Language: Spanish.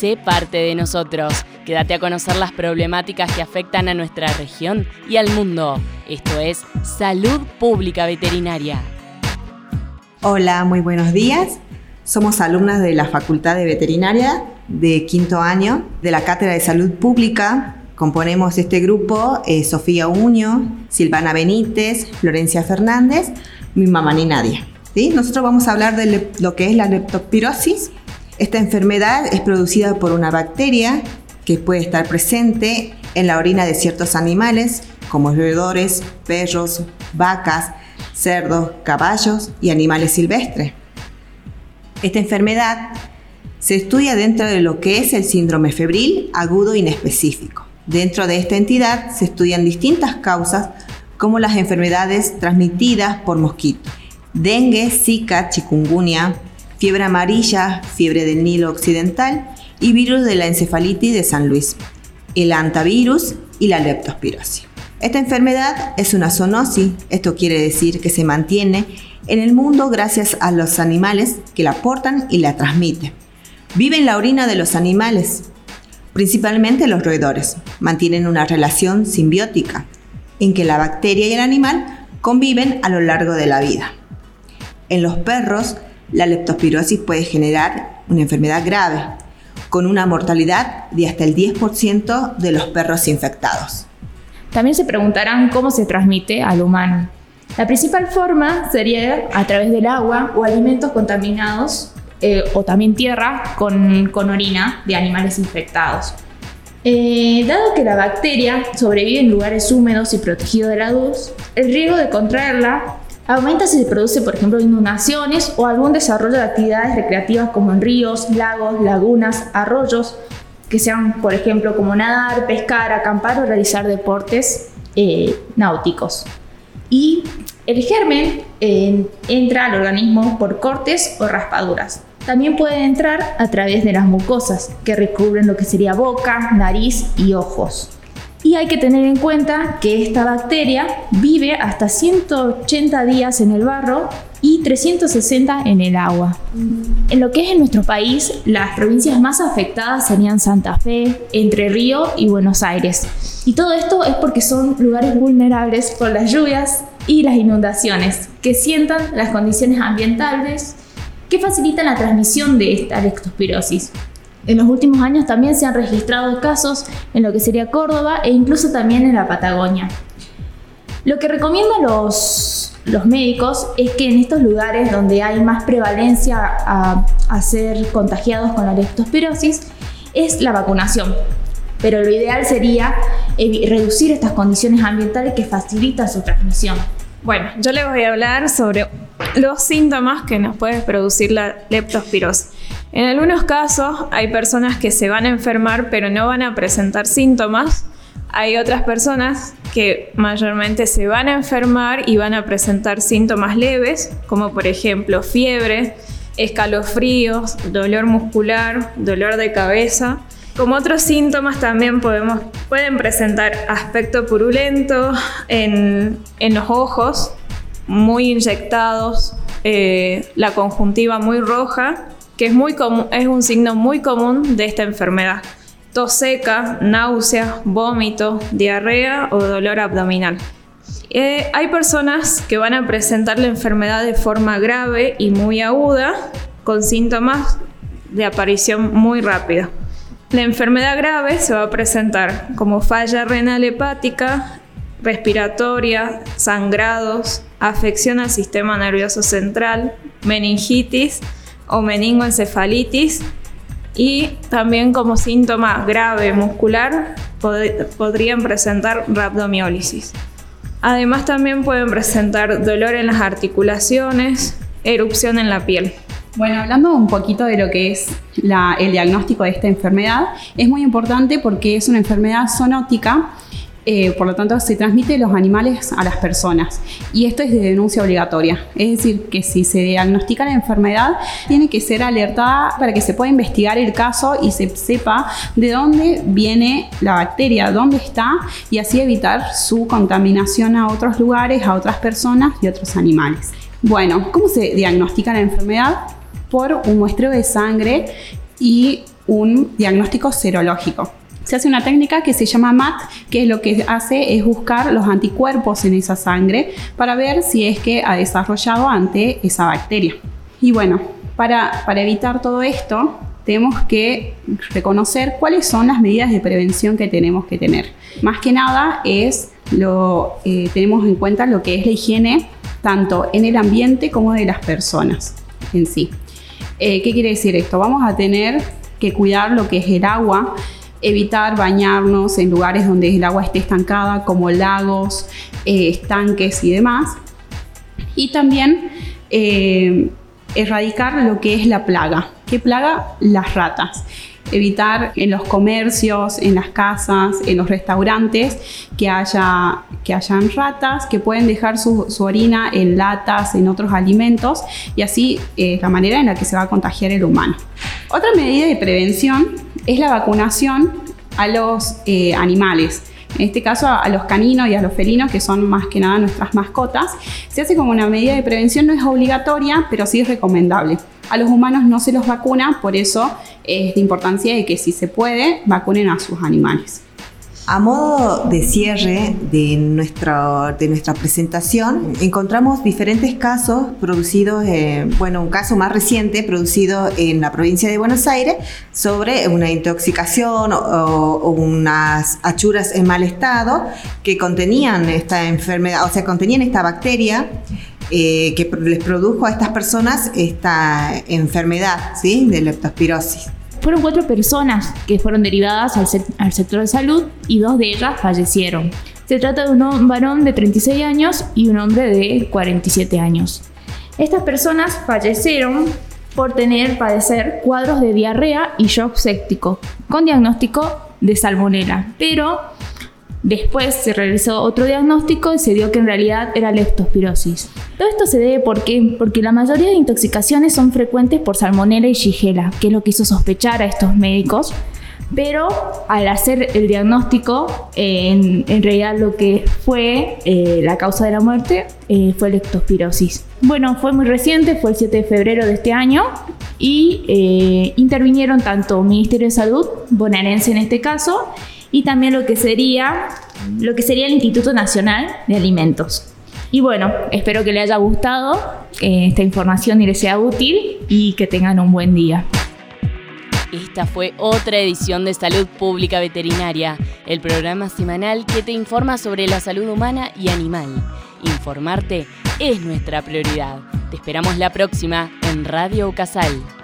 sé parte de nosotros. Quédate a conocer las problemáticas que afectan a nuestra región y al mundo. Esto es Salud Pública Veterinaria. Hola, muy buenos días. Somos alumnas de la Facultad de Veterinaria de quinto año de la Cátedra de Salud Pública. Componemos este grupo eh, Sofía Uño, Silvana Benítez, Florencia Fernández, mi mamá ni Nadia. ¿sí? Nosotros vamos a hablar de lo que es la leptospirosis. Esta enfermedad es producida por una bacteria que puede estar presente en la orina de ciertos animales como roedores, perros, vacas, cerdos, caballos y animales silvestres. Esta enfermedad se estudia dentro de lo que es el síndrome febril agudo inespecífico. Dentro de esta entidad se estudian distintas causas como las enfermedades transmitidas por mosquitos. Dengue, Zika, chikungunya, fiebre amarilla, fiebre del Nilo Occidental y virus de la encefalitis de San Luis, el antivirus y la leptospirosis. Esta enfermedad es una zoonosis, esto quiere decir que se mantiene en el mundo gracias a los animales que la portan y la transmiten. Vive en la orina de los animales, principalmente los roedores. Mantienen una relación simbiótica en que la bacteria y el animal conviven a lo largo de la vida. En los perros, la leptospirosis puede generar una enfermedad grave, con una mortalidad de hasta el 10% de los perros infectados. También se preguntarán cómo se transmite al humano. La principal forma sería a través del agua o alimentos contaminados eh, o también tierra con, orina de animales infectados. Eh, dado que la bacteria sobrevive en lugares húmedos y protegidos de la luz, el riesgo de contraerla aumenta si se produce, por ejemplo, inundaciones o algún desarrollo de actividades recreativas como en ríos, lagos, lagunas, arroyos, que sean, por ejemplo, como nadar, pescar, acampar o realizar deportes eh, náuticos. Y el germen entra al organismo por cortes o raspaduras. También puede entrar a través de las mucosas, que recubren lo que sería boca, nariz y ojos. Y hay que tener en cuenta que esta bacteria vive hasta 180 días en el barro y 360 en el agua. En lo que es en nuestro país, las provincias más afectadas serían Santa Fe, Entre Río y Buenos Aires. Y todo esto es porque son lugares vulnerables por las lluvias y las inundaciones, que sientan las condiciones ambientales que facilitan la transmisión de esta leptospirosis. En los últimos años también se han registrado casos en lo que sería Córdoba e incluso también en la Patagonia. Lo que recomiendan los, los médicos es que en estos lugares donde hay más prevalencia a, a ser contagiados con la leptospirosis es la vacunación. Pero lo ideal sería reducir estas condiciones ambientales que facilitan su transmisión. Bueno, yo les voy a hablar sobre los síntomas que nos puede producir la leptospirosis. En algunos casos hay personas que se van a enfermar pero no van a presentar síntomas. Hay otras personas que mayormente se van a enfermar y van a presentar síntomas leves, como por ejemplo fiebre, escalofríos, dolor muscular, dolor de cabeza. Como otros síntomas también podemos, pueden presentar aspecto purulento en, en los ojos, muy inyectados, eh, la conjuntiva muy roja, que es, muy es un signo muy común de esta enfermedad. Tos seca, náusea, vómito, diarrea o dolor abdominal. Eh, hay personas que van a presentar la enfermedad de forma grave y muy aguda, con síntomas de aparición muy rápida. La enfermedad grave se va a presentar como falla renal hepática, respiratoria, sangrados, afección al sistema nervioso central, meningitis o meningoencefalitis y también como síntoma grave muscular podrían presentar rhabdomiólisis. Además también pueden presentar dolor en las articulaciones, erupción en la piel. Bueno, hablando un poquito de lo que es el diagnóstico de esta enfermedad, es muy importante porque es una enfermedad zoonótica eh, por lo tanto se transmite los animales a las personas y esto es de denuncia obligatoria, es decir, que si se diagnostica la enfermedad tiene que ser alertada para que se pueda investigar el caso y se sepa de dónde viene la bacteria, dónde está y así evitar su contaminación a otros lugares, a otras personas y otros animales. Bueno, ¿cómo se diagnostica la enfermedad? Por un muestreo de sangre y un diagnóstico serológico. Se hace una técnica que se llama MAT, que lo que hace es buscar los anticuerpos en esa sangre para ver si es que ha desarrollado ante esa bacteria. Y bueno, para, para evitar todo esto, tenemos que reconocer cuáles son las medidas de prevención que tenemos que tener. Más que nada es lo eh, tenemos en cuenta lo que es la higiene tanto en el ambiente como de las personas en sí. Eh, ¿Qué quiere decir esto? Vamos a tener que cuidar lo que es el agua, evitar bañarnos en lugares donde el agua esté estancada, como lagos, eh, estanques y demás. Y también erradicar lo que es la plaga. ¿Qué plaga? Las ratas. Evitar en los comercios, en las casas, en los restaurantes que haya que hayan ratas que pueden dejar su, orina en latas, en otros alimentos y así eh, la manera en la que se va a contagiar el humano. Otra medida de prevención es la vacunación a los eh, animales en este caso a, los caninos y a los felinos, que son más que nada nuestras mascotas, se hace como una medida de prevención, no es obligatoria, pero sí es recomendable. A los humanos no se los vacuna, por eso es de importancia de que si se puede, vacunen a sus animales. A modo de cierre de, nuestra, de nuestra presentación, encontramos diferentes casos producidos, bueno, un caso más reciente producido en la provincia de Buenos Aires sobre una intoxicación o, unas achuras en mal estado que contenían esta enfermedad, o sea, contenían esta bacteria eh, que les produjo a estas personas esta enfermedad, ¿sí? De leptospirosis. Fueron cuatro personas que fueron derivadas al, sector de salud y dos de ellas fallecieron. Se trata de un varón de 36 años y un hombre de 47 años. Estas personas fallecieron por tener, padecer cuadros de diarrea y shock séptico, con diagnóstico de salmonela, pero Después se realizó otro diagnóstico y se dio que en realidad era leptospirosis. Todo esto se debe ¿por porque la mayoría de intoxicaciones son frecuentes por salmonella y shigella, que es lo que hizo sospechar a estos médicos. Pero al hacer el diagnóstico, en, realidad lo que fue eh, la causa de la muerte eh, fue leptospirosis. Bueno, fue muy reciente, fue el 7 de febrero de este año y eh, intervinieron tanto Ministerio de Salud, bonaerense en este caso, y también lo que sería, lo que sería el Instituto Nacional de Alimentos. Y bueno, espero que les haya gustado eh, esta información y les sea útil y que tengan un buen día. Esta fue otra edición de Salud Pública Veterinaria, el programa semanal que te informa sobre la salud humana y animal. Informarte es nuestra prioridad. Te esperamos la próxima en Radio Casal.